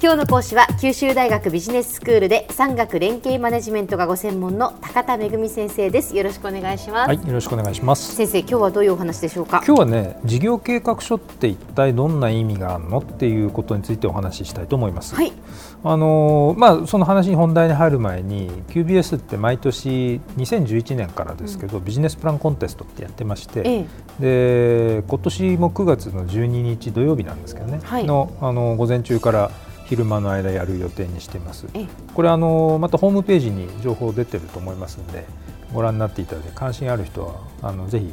今日の講師は九州大学ビジネススクールで産学連携マネジメントがご専門の高田恵先生です。よろしくお願いします。はいよろしくお願いします。先生今日はどういうお話でしょうか？今日はね事業計画書って一体どんな意味があるのっていうことについてお話ししたいと思います。はい。あのまあその話に本題に入る前に QBS って毎年2011年からですけど、うん、ビジネスプランコンテストってやってまして、ええ、で今年も9月の12日土曜日なんですけどね、はい、のあの午前中から昼間の間やる予定にしています。これあのまたホームページに情報出てると思いますのでご覧になっていただいて関心ある人はあのぜひ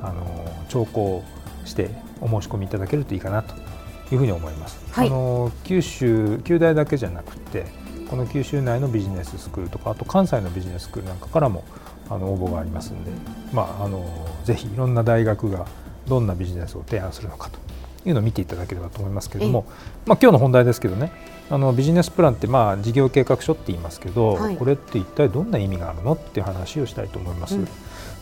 あの聴講してお申し込みいただけるといいかなというふうに思います。はい、あの九州九大だけじゃなくてこの九州内のビジネススクールとかあと関西のビジネススクールなんかからもあの応募がありますので、まあ、あのぜひいろんな大学がどんなビジネスを提案するのかというのを見ていただければと思いますけれども、まあ、今日の本題ですけどね。あのビジネスプランってまあ事業計画書って言いますけど、はい、これって一体どんな意味があるのっていう話をしたいと思います。うん、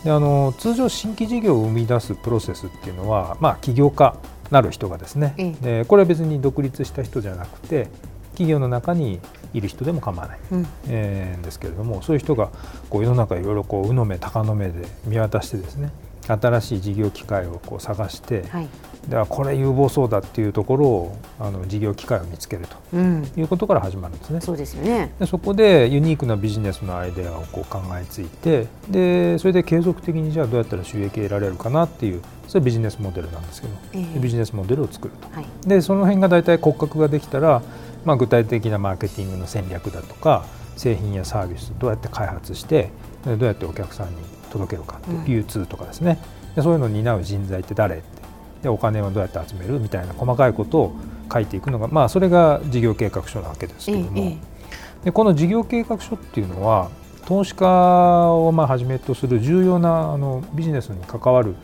であの通常新規事業を生み出すプロセスっていうのは、まあ、起業家なる人がですね、でこれは別に独立した人じゃなくて企業の中にいる人でも構わない、うん、えー、ですけれどもそういう人がこう世の中いろいろこううの目高の目で見渡してですね新しい事業機会をこう探して、はい、ではこれ有望そうだっていうところをあの事業機会を見つけるということから始まるんですね。うん、そうですよね。でそこでユニークなビジネスのアイデアをこう考えついてでそれで継続的にじゃあどうやったら収益得られるかなっていうそれビジネスモデルなんですけど、えー、ビジネスモデルを作ると、はい、でその辺が大体骨格ができたら、まあ、具体的なマーケティングの戦略だとか製品やサービスどうやって開発してどうやってお客さんに届けるかって流通とかですね、でそういうのを担う人材って誰ってでお金はどうやって集めるみたいな細かいことを書いていくのが、まあ、それが事業計画書なわけですけれども、ええ、でこの事業計画書っていうのは投資家をまあはじめとする重要なあのビジネスに関わる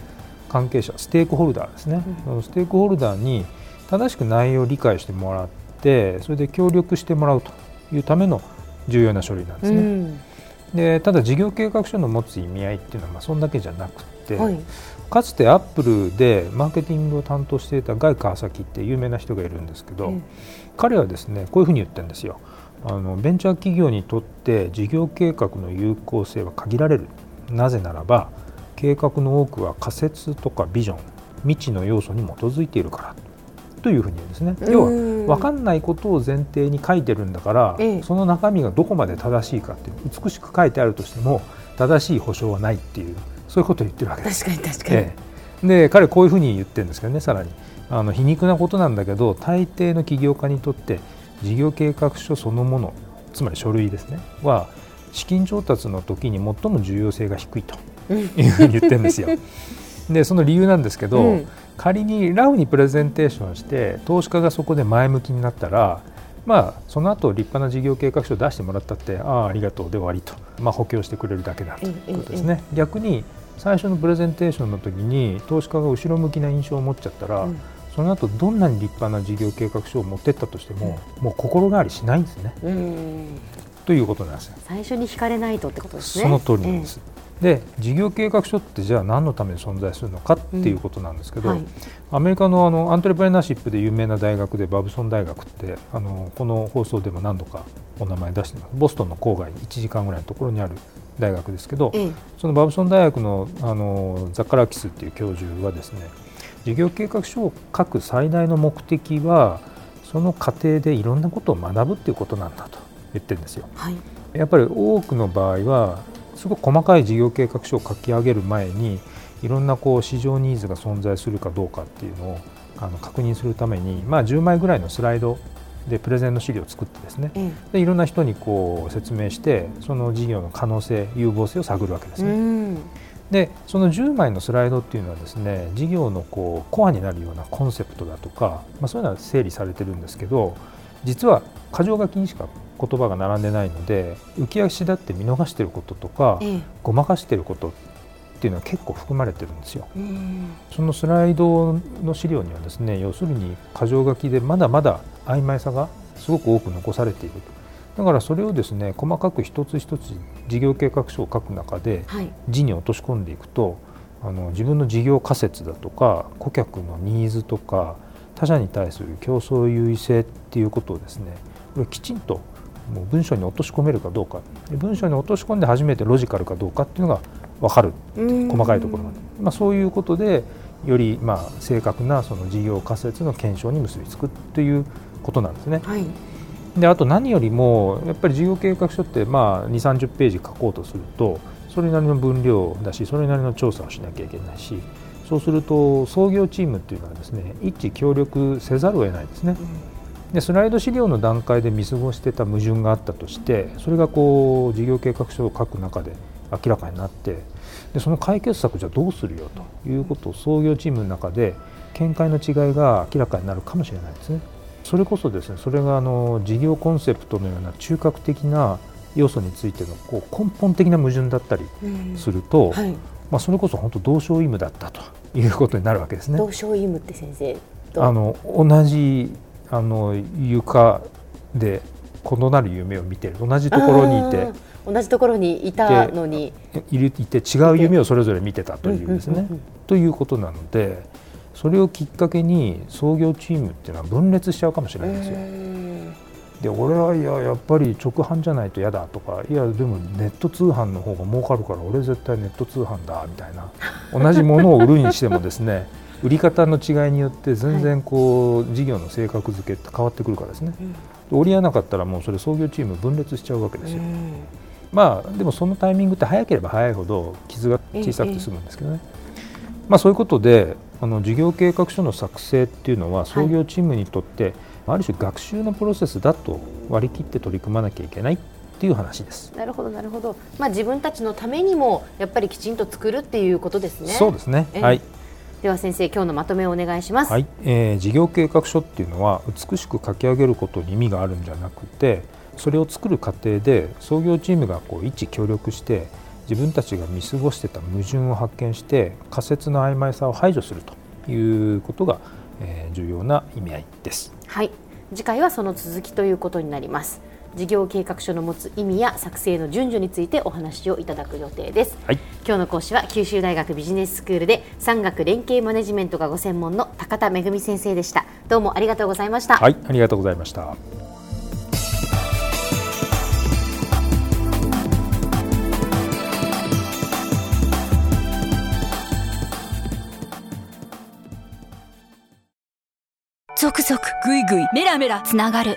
関係者ステークホルダーですね、うん、ステークホルダーに正しく内容を理解してもらってそれで協力してもらうというための重要な書類なんですね。うん。でただ事業計画書の持つ意味合いっていうのはまあそんだけじゃなくて、はい、かつてアップルでマーケティングを担当していたガイ・川崎って有名な人がいるんですけど、うん、彼はですねこういうふうに言ってるんですよ。あのベンチャー企業にとって事業計画の有効性は限られる。なぜならば計画の多くは仮説とかビジョン未知の要素に基づいているから。というふうに言うんですね。要は分かんないことを前提に書いてるんだから、その中身がどこまで正しいかって美しく書いてあるとしても正しい保証はないっていうそういうことを言ってるわけです。確かに確かに、ええ、で彼こういうふうに言ってるんですけどねさらに。あの皮肉なことなんだけど大抵の起業家にとって事業計画書そのものつまり書類ですねは資金調達の時に最も重要性が低いというふうに言ってるんですよ。でその理由なんですけど、うん、仮にラフにプレゼンテーションして投資家がそこで前向きになったらまあ、その後立派な事業計画書を出してもらったってああありがとうで終わりと、まあ、補強してくれるだけだということですね。逆に最初のプレゼンテーションの時に投資家が後ろ向きな印象を持っちゃったら、うん、その後どんなに立派な事業計画書を持ってったとしても、うん、もう心変わりしないんですね。ということなんですよ。最初に引かれないとってことですね。その通りなんです。えーで事業計画書ってじゃあ何のために存在するのかっていうことなんですけど、うんはい、アメリカのあのアントレプレナーシップで有名な大学でバブソン大学ってあのこの放送でも何度かお名前出してますボストンの郊外1時間ぐらいのところにある大学ですけど、うん、そのバブソン大学のあのザッカラキスっていう教授はですね事業計画書を書く最大の目的はその過程でいろんなことを学ぶっていうことなんだと言ってるんですよ。はい、やっぱり多くの場合はすごく細かい事業計画書を書き上げる前にいろんなこう市場ニーズが存在するかどうかっていうのをあの確認するために、まあ、10枚ぐらいのスライドでプレゼンの資料を作ってですね、うん、でいろんな人にこう説明してその事業の可能性有望性を探るわけですね。うん。でその10枚のスライドっていうのはですね事業のこうコアになるようなコンセプトだとか、まあ、そういうのは整理されてるんですけど実は箇条書きにしか言葉が並んでないので浮き足立って見逃していることとか、ええ、ごまかしていることっていうのは結構含まれてるんですよ。そのスライドの資料にはですね要するに箇条書きでまだまだ曖昧さがすごく多く残されているだからそれをですね細かく一つ一つ事業計画書を書く中で字に落とし込んでいくと、はい、あの自分の事業仮説だとか顧客のニーズとか他者に対する競争優位性っていうことをですねこれきちんともう文章に落とし込めるかどうか。文章に落とし込んで初めてロジカルかどうかっていうのが分かる細かいところまで、まあ、そういうことでよりまあ正確なその事業仮説の検証に結びつくということなんですね。はい、であと何よりもやっぱり事業計画書ってまあ2 3 0ページ書こうとするとそれなりの分量だしそれなりの調査をしなきゃいけないしそうすると創業チームっていうのはですね一致協力せざるを得ないですね。でスライド資料の段階で見過ごしてた矛盾があったとしてそれがこう事業計画書を書く中で明らかになってでその解決策じゃどうするよということを創業チームの中で見解の違いが明らかになるかもしれないですね。それこそですねそれがあの事業コンセプトのような中核的な要素についてのこう根本的な矛盾だったりすると、うんはい、まあ、それこそ本当同床異夢だったということになるわけですね。同床異夢って先生あの同じあの床で異なる夢を見てる。同じところにいて。同じところにいたのに。いるいて違う夢をそれぞれ見てたというですね。ということなのでそれをきっかけに創業チームっていうのは分裂しちゃうかもしれないんですよ。で俺はいややっぱり直販じゃないと嫌だとか。いやでもネット通販の方が儲かるから俺絶対ネット通販だみたいな。同じものを売るにしてもですね売り方の違いによって全然こう、事業の性格付けって変わってくるからですね、うん、折り合わなかったらもうそれ創業チーム分裂しちゃうわけですよ、うん、まあでもそのタイミングって早ければ早いほど傷が小さくて済むんですけどね、まあそういうことであの事業計画書の作成っていうのは創業チームにとって、ある種学習のプロセスだと割り切って取り組まなきゃいけないっていう話です。なるほどなるほど、まあ、自分たちのためにもやっぱりきちんと作るっていうことですね。そうですね、はいでは先生今日のまとめをお願いします、はいえー、事業計画書っていうのは美しく書き上げることに意味があるんじゃなくてそれを作る過程で創業チームがこう一致協力して自分たちが見過ごしてた矛盾を発見して仮説の曖昧さを排除するということが、えー、重要な意味合いです。はい次回はその続きということになります。事業計画書の持つ意味や作成の順序についてお話をいただく予定です、はい、今日の講師は九州大学ビジネススクールで産学連携マネジメントがご専門の高田恵先生でした。どうもありがとうございました。はいありがとうございました。続々ぐいぐいメラメラつながる